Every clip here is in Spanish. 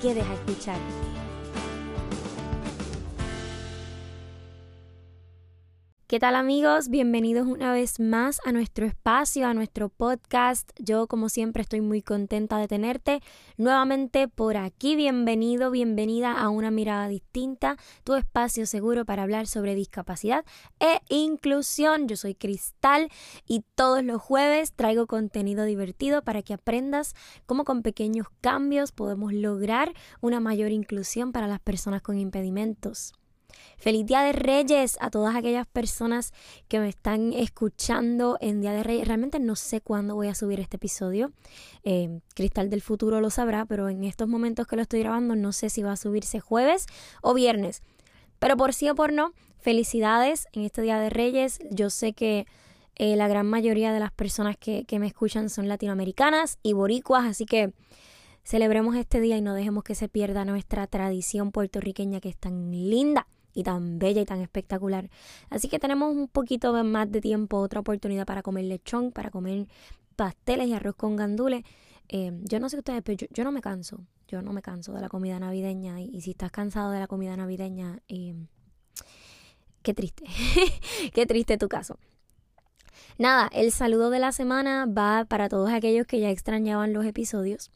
quedes a escuchar. ¿Qué tal amigos? Bienvenidos una vez más a nuestro espacio, a nuestro podcast. Yo como siempre estoy muy contenta de tenerte nuevamente por aquí. Bienvenido, bienvenida a una mirada distinta, tu espacio seguro para hablar sobre discapacidad e inclusión. Yo soy Cristal y todos los jueves traigo contenido divertido para que aprendas cómo con pequeños cambios podemos lograr una mayor inclusión para las personas con impedimentos. Feliz Día de Reyes a todas aquellas personas que me están escuchando en Día de Reyes. Realmente no sé cuándo voy a subir este episodio. Eh, Cristal del futuro lo sabrá, pero en estos momentos que lo estoy grabando no sé si va a subirse jueves o viernes. Pero por sí o por no, felicidades en este Día de Reyes. Yo sé que eh, la gran mayoría de las personas que, que me escuchan son latinoamericanas y boricuas, así que celebremos este día y no dejemos que se pierda nuestra tradición puertorriqueña que es tan linda y tan bella y tan espectacular. Así que tenemos un poquito más de tiempo, otra oportunidad para comer lechón, para comer pasteles y arroz con gandules. Eh, yo no sé ustedes, pero yo, no me canso. Yo no me canso de la comida navideña. Y, si estás cansado de la comida navideña, eh, qué triste. qué triste tu caso. Nada, el saludo de la semana va para todos aquellos que ya extrañaban los episodios.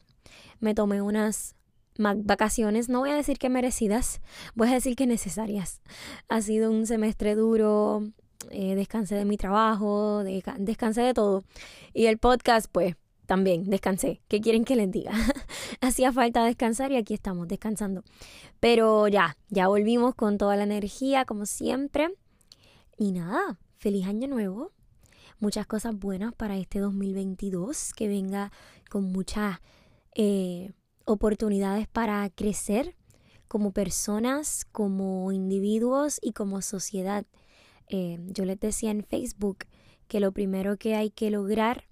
Me tomé unas vacaciones, no voy a decir que merecidas, voy a decir que necesarias. Ha sido un semestre duro, eh, descansé de mi trabajo, descansé de todo. Y el podcast, pues, también descansé. ¿Qué quieren que les diga? Hacía falta descansar y aquí estamos descansando. Pero ya, ya volvimos con toda la energía, como siempre. Y nada, feliz año nuevo. Muchas cosas buenas para este 2022, que venga con mucha... Eh, oportunidades para crecer como personas, como individuos y como sociedad. Eh, yo les decía en Facebook que lo primero que hay que lograr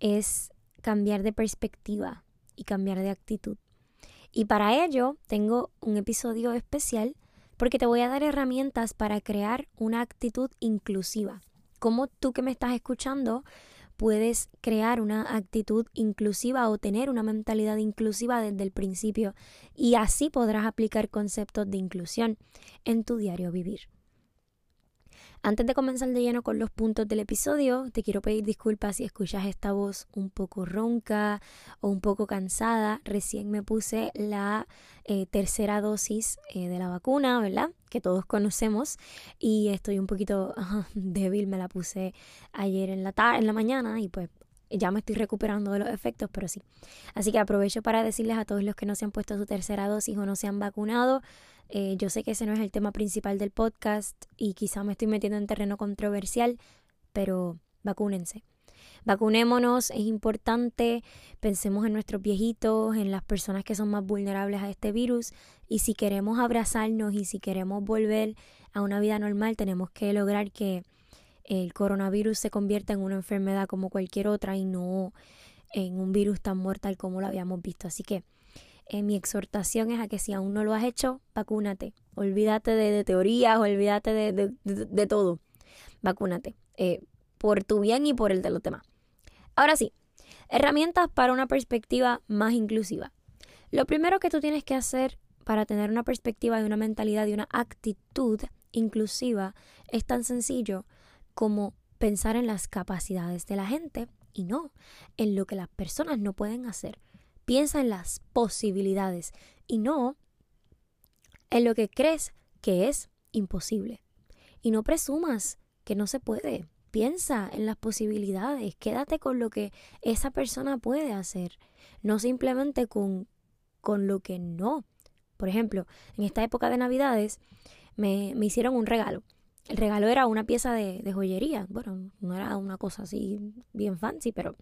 es cambiar de perspectiva y cambiar de actitud. Y para ello tengo un episodio especial porque te voy a dar herramientas para crear una actitud inclusiva. Como tú que me estás escuchando puedes crear una actitud inclusiva o tener una mentalidad inclusiva desde el principio y así podrás aplicar conceptos de inclusión en tu diario vivir. Antes de comenzar de lleno con los puntos del episodio, te quiero pedir disculpas si escuchas esta voz un poco ronca o un poco cansada. Recién me puse la eh, tercera dosis eh, de la vacuna, ¿verdad? Que todos conocemos y estoy un poquito débil. Me la puse ayer en la tarde, en la mañana y pues ya me estoy recuperando de los efectos, pero sí. Así que aprovecho para decirles a todos los que no se han puesto su tercera dosis o no se han vacunado, eh, yo sé que ese no es el tema principal del podcast y quizá me estoy metiendo en terreno controversial, pero vacúnense. Vacunémonos, es importante, pensemos en nuestros viejitos, en las personas que son más vulnerables a este virus y si queremos abrazarnos y si queremos volver a una vida normal, tenemos que lograr que el coronavirus se convierta en una enfermedad como cualquier otra y no en un virus tan mortal como lo habíamos visto. Así que eh, mi exhortación es a que si aún no lo has hecho, vacúnate. Olvídate de, teorías, olvídate de, todo. Vacúnate. Eh, por tu bien y por el de los demás. Ahora sí, herramientas para una perspectiva más inclusiva. Lo primero que tú tienes que hacer para tener una perspectiva y una mentalidad y una actitud inclusiva es tan sencillo como pensar en las capacidades de la gente y no en lo que las personas no pueden hacer. Piensa en las posibilidades y no en lo que crees que es imposible. Y no presumas que no se puede. Piensa en las posibilidades, quédate con lo que esa persona puede hacer, no simplemente con, con lo que no. Por ejemplo, en esta época de Navidades me, me hicieron un regalo. El regalo era una pieza de, joyería. Bueno, no era una cosa así bien fancy, pero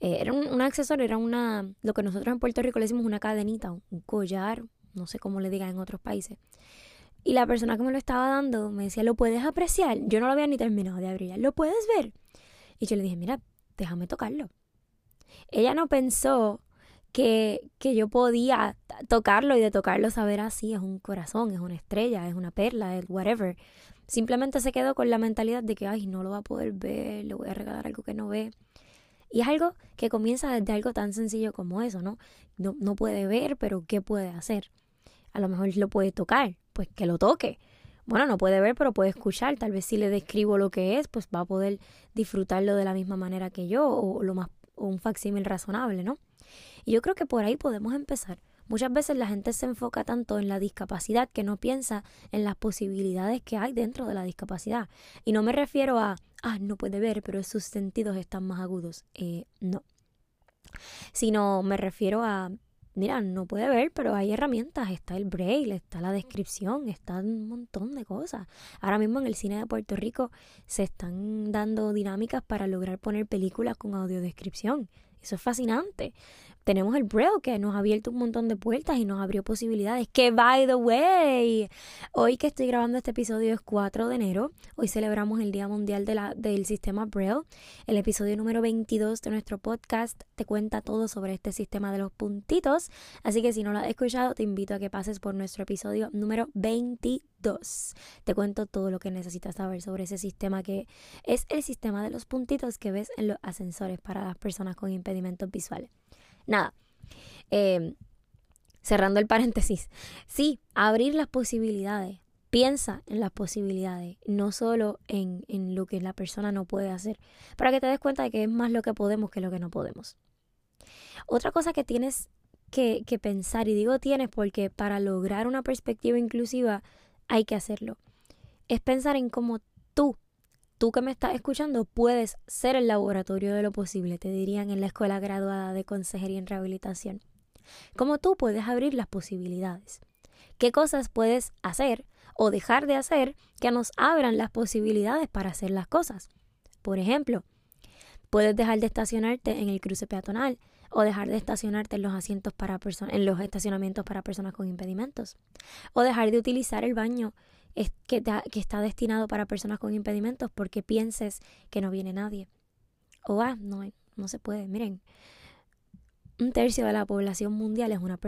Eh, era un, accesorio, era una, lo que nosotros en Puerto Rico le decimos una cadenita, un collar, no sé cómo le digan en otros países. Y la persona que me lo estaba dando me decía, ¿lo puedes apreciar? Yo no lo había ni terminado de abrir. ¿Lo puedes ver? Y yo le dije, mira, déjame tocarlo. Ella no pensó que, que yo podía tocarlo y de tocarlo saber así, es un corazón, es una estrella, es una perla, es whatever. Simplemente se quedó con la mentalidad de que, ay, no lo va a poder ver, le voy a regalar algo que no ve. Y es algo que comienza desde algo tan sencillo como eso, ¿no? No, no puede ver, pero ¿qué puede hacer? A lo mejor lo puede tocar, pues que lo toque. Bueno, no puede ver, pero puede escuchar. Tal vez si le describo lo que es, pues va a poder disfrutarlo de la misma manera que yo o, lo más, o un facsímil razonable, ¿no? Y yo creo que por ahí podemos empezar. Muchas veces la gente se enfoca tanto en la discapacidad que no piensa en las posibilidades que hay dentro de la discapacidad. Y no me refiero a, ah, no puede ver, pero sus sentidos están más agudos. Eh, no. Sino me refiero a, mira, no puede ver, pero hay herramientas. Está el braille, está la descripción, está un montón de cosas. Ahora mismo en el cine de Puerto Rico se están dando dinámicas para lograr poner películas con audiodescripción. Eso es fascinante tenemos el Braille que nos ha abierto un montón de puertas y nos abrió posibilidades. Que, by the way, hoy que estoy grabando este episodio es 4 de enero. Hoy celebramos el Día Mundial de del Sistema Braille. El episodio número 22 de nuestro podcast te cuenta todo sobre este sistema de los puntitos. Así que si no lo has escuchado, te invito a que pases por nuestro episodio número 22. Te cuento todo lo que necesitas saber sobre ese sistema que es el sistema de los puntitos que ves en los ascensores para las personas con impedimentos visuales. Nada. Em, cerrando el paréntesis. Sí, abrir las posibilidades. Piensa en las posibilidades, no solo en, en lo que la persona no puede hacer, para que te des cuenta de que es más lo que podemos que lo que no podemos. Otra cosa que tienes que, que, pensar, y digo tienes porque para lograr una perspectiva inclusiva hay que hacerlo, es pensar en cómo tú tú que me estás escuchando puedes ser el laboratorio de lo posible, te dirían en la escuela graduada de consejería en rehabilitación. Como tú puedes abrir las posibilidades. ¿Qué cosas puedes hacer o dejar de hacer que nos abran las posibilidades para hacer las cosas? Por ejemplo, puedes dejar de estacionarte en el cruce peatonal o dejar de estacionarte en los asientos para en los estacionamientos para personas con impedimentos o dejar de utilizar el baño es que, que está destinado para personas con impedimentos porque pienses que no viene nadie. O ah, no, no se puede. Miren, un tercio de la población mundial es una,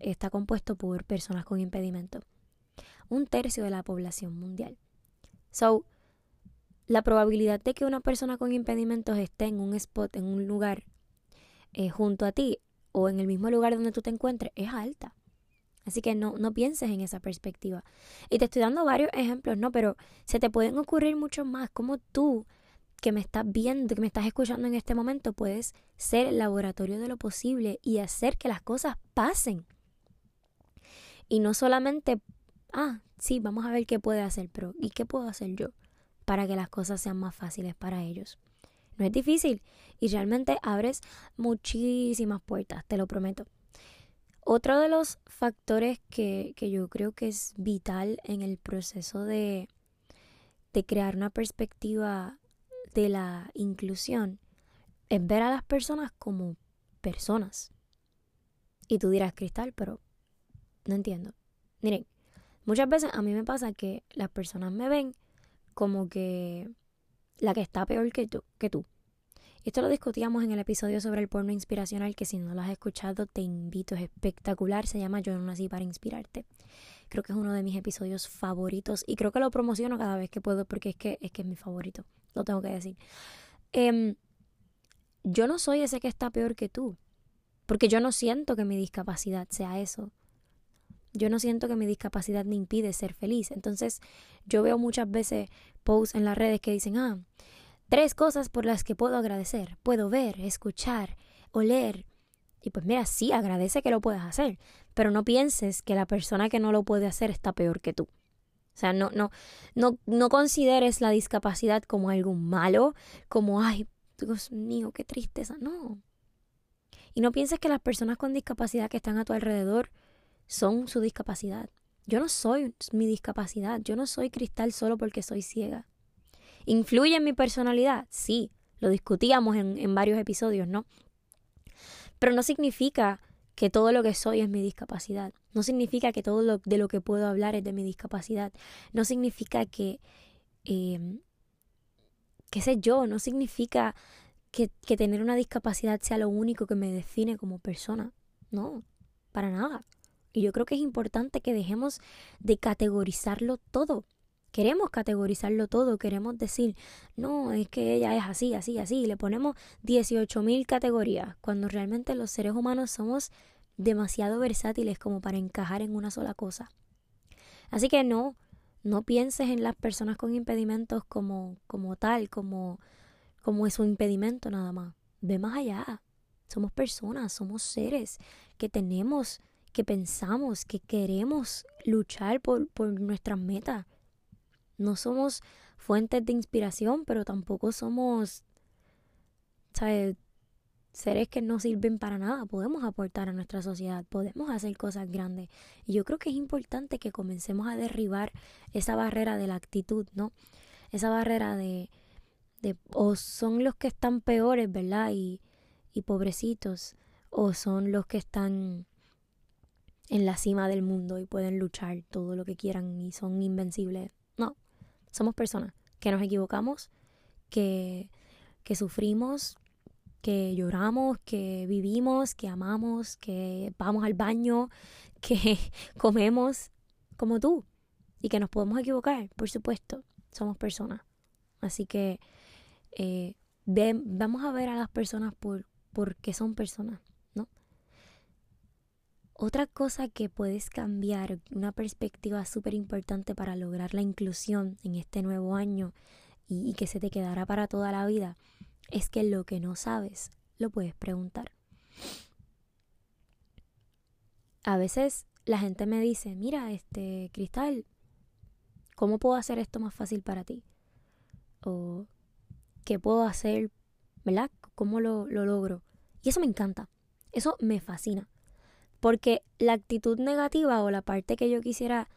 está compuesto por personas con impedimentos. Un tercio de la población mundial. So, la probabilidad de que una persona con impedimentos esté en un spot, en un lugar eh, junto a ti o en el mismo lugar donde tú te encuentres es alta. Así que no, no pienses en esa perspectiva. Y te estoy dando varios ejemplos, ¿no? Pero se te pueden ocurrir muchos más. Como tú, que me estás viendo, que me estás escuchando en este momento, puedes ser el laboratorio de lo posible y hacer que las cosas pasen. Y no solamente, ah, sí, vamos a ver qué puede hacer, pero ¿y qué puedo hacer yo para que las cosas sean más fáciles para ellos? No es difícil y realmente abres muchísimas puertas, te lo prometo. Otro de los factores que, yo creo que es vital en el proceso de, de crear una perspectiva de la inclusión es ver a las personas como personas. Y tú dirás, Cristal, pero no entiendo. Miren, muchas veces a mí me pasa que las personas me ven como que la que está peor que tú. Que tú. Esto lo discutíamos en el episodio sobre el porno inspiracional, que si no lo has escuchado te invito, es espectacular, se llama Yo no nací para inspirarte. Creo que es uno de mis episodios favoritos y creo que lo promociono cada vez que puedo porque es que es, que es mi favorito, lo tengo que decir. Em, yo no soy ese que está peor que tú, porque yo no siento que mi discapacidad sea eso. Yo no siento que mi discapacidad me impide ser feliz. Entonces, yo veo muchas veces posts en las redes que dicen, ah, Tres cosas por las que puedo agradecer. Puedo ver, escuchar, oler. Y pues mira, sí, agradece que lo puedas hacer, pero no pienses que la persona que no lo puede hacer está peor que tú. O sea, no, no, no, no consideres la discapacidad como algo malo, como, ay, Dios mío, qué tristeza. No. Y no pienses que las personas con discapacidad que están a tu alrededor son su discapacidad. Yo no soy mi discapacidad, yo no soy cristal solo porque soy ciega. ¿Influye en mi personalidad? Sí, lo discutíamos en, en varios episodios, ¿no? Pero no significa que todo lo que soy es mi discapacidad. No significa que todo lo, de lo que puedo hablar es de mi discapacidad. No significa que, eh, qué sé yo, no significa que, que tener una discapacidad sea lo único que me define como persona. No, para nada. Y yo creo que es importante que dejemos de categorizarlo todo. Queremos categorizarlo todo, queremos decir, no, es que ella es así, así, así. Le ponemos 18.000 categorías, cuando realmente los seres humanos somos demasiado versátiles como para encajar en una sola cosa. Así que no, no pienses en las personas con impedimentos como, como tal, como, como es un impedimento nada más. Ve más allá. Somos personas, somos seres que tenemos, que pensamos, que queremos luchar por, por nuestras metas. No somos fuentes de inspiración, pero tampoco somos ¿sabes? seres que no sirven para nada. Podemos aportar a nuestra sociedad, podemos hacer cosas grandes. Y yo creo que es importante que comencemos a derribar esa barrera de la actitud, ¿no? Esa barrera de, de o son los que están peores, ¿verdad? Y, y pobrecitos, o son los que están en la cima del mundo y pueden luchar todo lo que quieran y son invencibles. Somos personas que nos equivocamos, que, que sufrimos, que lloramos, que vivimos, que amamos, que vamos al baño, que comemos como tú y que nos podemos equivocar, por supuesto, somos personas. Así que eh, vamos a ver a las personas por porque son personas. Otra cosa que puedes cambiar, una perspectiva súper importante para lograr la inclusión en este nuevo año y, que se te quedará para toda la vida, es que lo que no sabes lo puedes preguntar. A veces la gente me dice, mira, este, Cristal, ¿cómo puedo hacer esto más fácil para ti? O, ¿qué puedo hacer? ¿Verdad? ¿Cómo lo logro? Y eso me encanta, eso me fascina, porque la actitud negativa o la parte que yo quisiera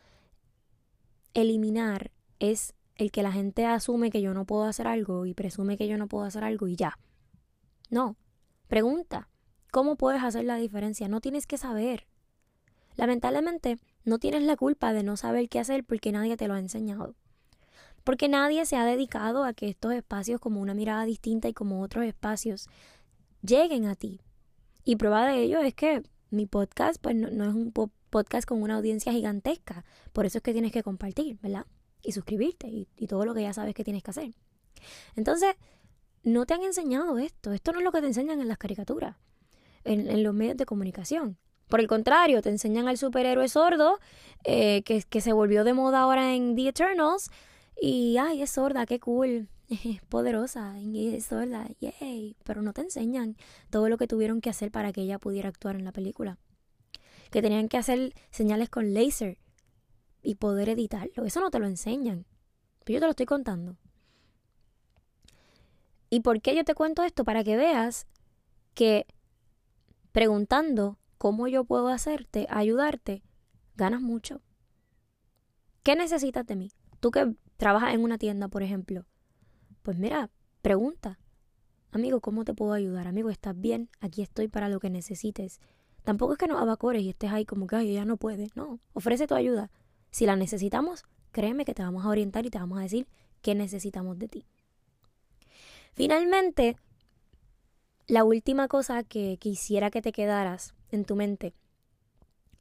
eliminar es el que la gente asume que yo no puedo hacer algo y presume que yo no puedo hacer algo y ya. No, pregunta, ¿cómo puedes hacer la diferencia? No tienes que saber. Lamentablemente, no tienes la culpa de no saber qué hacer porque nadie te lo ha enseñado. Porque nadie se ha dedicado a que estos espacios como una mirada distinta y como otros espacios lleguen a ti. Y prueba de ello es que mi podcast pues no, es un podcast con una audiencia gigantesca. Por eso es que tienes que compartir, ¿verdad? Y suscribirte y, todo lo que ya sabes que tienes que hacer. Entonces, no te han enseñado esto. Esto no es lo que te enseñan en las caricaturas, en, en los medios de comunicación. Por el contrario, te enseñan al superhéroe sordo, eh, que, que se volvió de moda ahora en The Eternals. Y, ay, es sorda, qué cool es poderosa y es sola, yay, pero no te enseñan todo lo que tuvieron que hacer para que ella pudiera actuar en la película. Que tenían que hacer señales con láser y poder editarlo. Eso no te lo enseñan. Pero yo te lo estoy contando. ¿Y por qué yo te cuento esto? Para que veas que preguntando cómo yo puedo hacerte, ayudarte, ganas mucho. ¿Qué necesitas de mí? Tú que trabajas en una tienda, por ejemplo, pues mira, pregunta. Amigo, ¿cómo te puedo ayudar? Amigo, ¿estás bien? Aquí estoy para lo que necesites. Tampoco es que nos abacores y estés ahí como que, ay, no puede. No, ofrece tu ayuda. Si la necesitamos, créeme que te vamos a orientar y te vamos a decir qué necesitamos de ti. Finalmente, la última cosa que quisiera que te quedaras en tu mente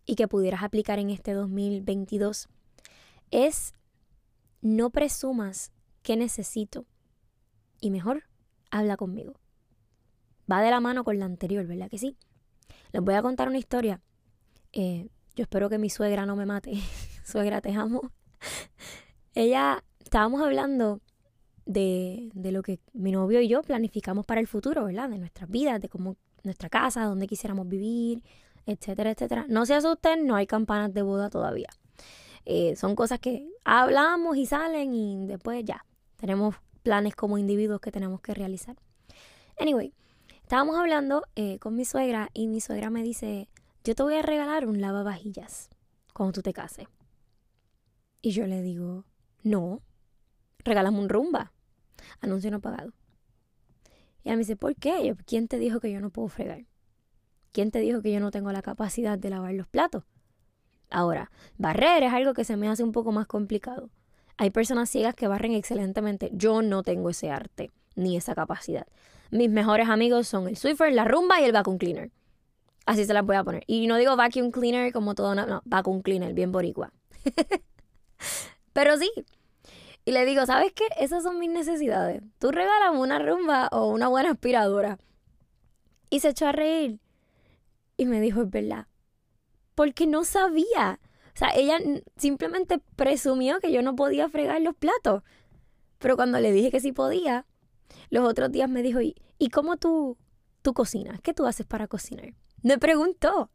y que pudieras aplicar en este 2022 es no presumas qué necesito y mejor habla conmigo. Va de la mano con la anterior, ¿verdad que sí? Les voy a contar una historia. Eh, yo espero que mi suegra no me mate. suegra, te amo. Ella, estábamos hablando de, de lo que mi novio y yo planificamos para el futuro, ¿verdad? De nuestras vidas, de cómo nuestra casa, dónde quisiéramos vivir, etcétera, etcétera. No se asusten, no hay campanas de boda todavía. Eh, son cosas que hablamos y salen y después ya tenemos planes como individuos que tenemos que realizar. Anyway, estábamos hablando eh, con mi suegra y mi suegra me dice, yo te voy a regalar un lavavajillas cuando tú te cases. Y yo le digo, no, regálame un rumba. Anuncio no pagado. ella me dice, ¿por qué? ¿quién te dijo que yo no puedo fregar? ¿Quién te dijo que yo no tengo la capacidad de lavar los platos? Ahora, barrer es algo que se me hace un poco más complicado. Hay personas ciegas que barren excelentemente. Yo no tengo ese arte ni esa capacidad. Mis mejores amigos son el Swiffer, la rumba y el vacuum cleaner. Así se las voy a poner. Y no digo vacuum cleaner como todo, no, no vacuum cleaner, bien boricua. Pero sí. Y le digo, ¿sabes qué? Esas son mis necesidades. Tú regálame una rumba o una buena aspiradora. Y se echó a reír. Y me dijo, es verdad. Porque no sabía. O sea, ella simplemente presumió que yo no podía fregar los platos. Pero cuando le dije que sí podía, los otros días me dijo, ¿y, cómo tú, tú cocinas? ¿Qué tú haces para cocinar? Me preguntó.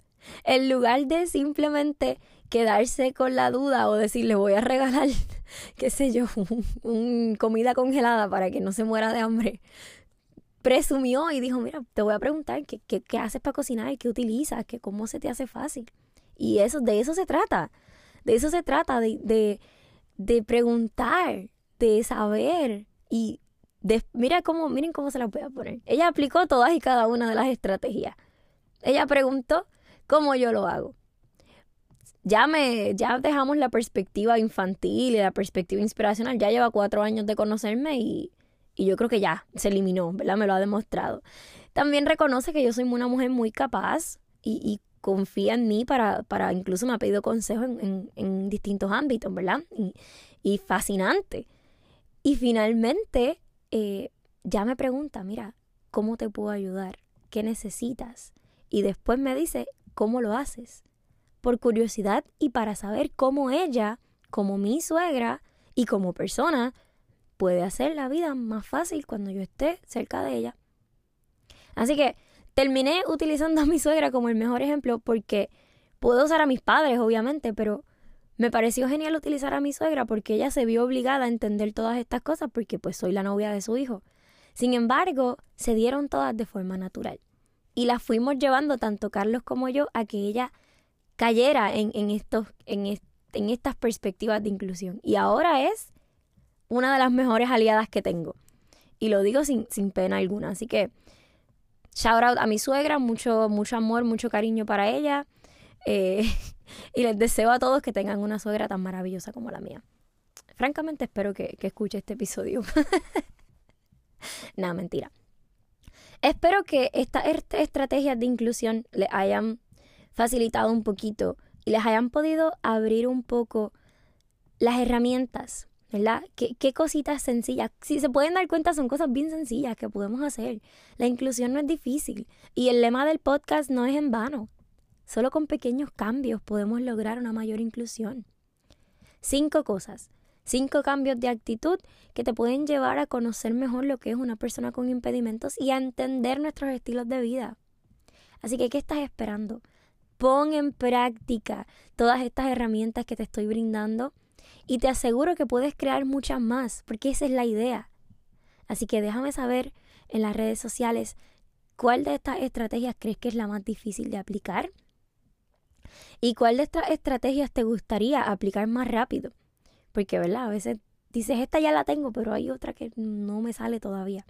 En lugar de simplemente quedarse con la duda o decirle voy a regalar, qué sé yo, un, comida congelada para que no se muera de hambre, presumió y dijo, mira, te voy a preguntar qué, qué, qué haces para cocinar, qué utilizas, qué, cómo se te hace fácil. Y eso, de eso se trata. De eso se trata, de, de, de preguntar, de saber. Y de, mira cómo, miren cómo se la voy a poner. Ella aplicó todas y cada una de las estrategias. Ella preguntó cómo yo lo hago. Ya me, ya dejamos la perspectiva infantil y la perspectiva inspiracional. Ya lleva cuatro años de conocerme y, y yo creo que ya se eliminó, ¿verdad? Me lo ha demostrado. También reconoce que yo soy una mujer muy capaz y confía en mí para, para, incluso me ha pedido consejos en, en, distintos ámbitos, ¿verdad? Y, y, fascinante. Y finalmente eh, ya me pregunta, mira, ¿cómo te puedo ayudar? ¿Qué necesitas? Y después me dice, ¿cómo lo haces? Por curiosidad y para saber cómo ella, como mi suegra y como persona, puede hacer la vida más fácil cuando yo esté cerca de ella. Así que terminé utilizando a mi suegra como el mejor ejemplo porque puedo usar a mis padres, obviamente, pero me pareció genial utilizar a mi suegra porque ella se vio obligada a entender todas estas cosas porque pues soy la novia de su hijo. Sin embargo, se dieron todas de forma natural. Y las fuimos llevando tanto Carlos como yo a que ella cayera en, estos, en, en estas perspectivas de inclusión. Y ahora es una de las mejores aliadas que tengo. Y lo digo sin, sin pena alguna. Así que Shout out a mi suegra, mucho, mucho amor, mucho cariño para ella. Eh, y les deseo a todos que tengan una suegra tan maravillosa como la mía. Francamente espero que, que escuche este episodio. Nada, mentira. Espero que estas estrategias de inclusión les hayan facilitado un poquito y les hayan podido abrir un poco las herramientas ¿verdad? ¿Qué, ¿Qué, cositas sencillas? Si se pueden dar cuenta, son cosas bien sencillas que podemos hacer. La inclusión no es difícil y el lema del podcast no es en vano. Solo con pequeños cambios podemos lograr una mayor inclusión. Cinco cosas, cinco cambios de actitud que te pueden llevar a conocer mejor lo que es una persona con impedimentos y a entender nuestros estilos de vida. Así que, ¿qué estás esperando? Pon en práctica todas estas herramientas que te estoy brindando y te aseguro que puedes crear muchas más, porque esa es la idea. Así que déjame saber en las redes sociales cuál de estas estrategias crees que es la más difícil de aplicar y cuál de estas estrategias te gustaría aplicar más rápido. Porque, ¿verdad? A veces dices, esta ya la tengo, pero hay otra que no me sale todavía.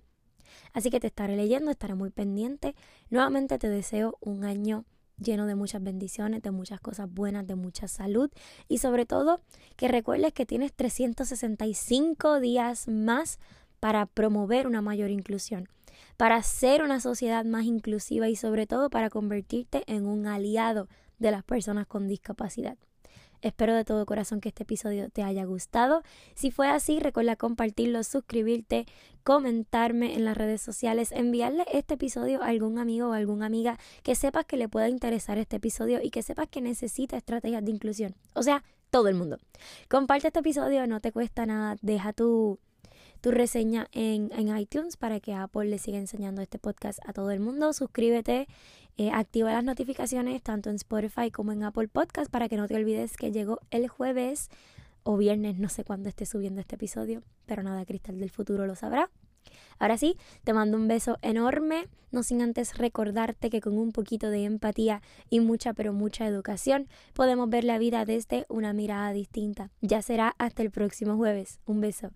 Así que te estaré leyendo, estaré muy pendiente. Nuevamente te deseo un año lleno de muchas bendiciones, de muchas cosas buenas, de mucha salud y sobre todo que recuerdes que tienes 365 días más para promover una mayor inclusión, para ser una sociedad más inclusiva y sobre todo para convertirte en un aliado de las personas con discapacidad. Espero de todo corazón que este episodio te haya gustado. Si fue así, recuerda compartirlo, suscribirte, comentarme en las redes sociales, enviarle este episodio a algún amigo o alguna amiga que sepas que le pueda interesar este episodio y que sepas que necesita estrategias de inclusión. O sea, todo el mundo. Comparte este episodio, no te cuesta nada, deja tu tu reseña en, en, iTunes para que Apple le siga enseñando este podcast a todo el mundo. Suscríbete eh, activa las notificaciones tanto en Spotify como en Apple Podcast para que no te olvides que llegó el jueves o viernes, no sé cuándo esté subiendo este episodio, pero nada, Cristal del futuro lo sabrá. Ahora sí, te mando un beso enorme, no sin antes recordarte que con un poquito de empatía y mucha pero mucha educación podemos ver la vida desde una mirada distinta. Ya será hasta el próximo jueves. Un beso.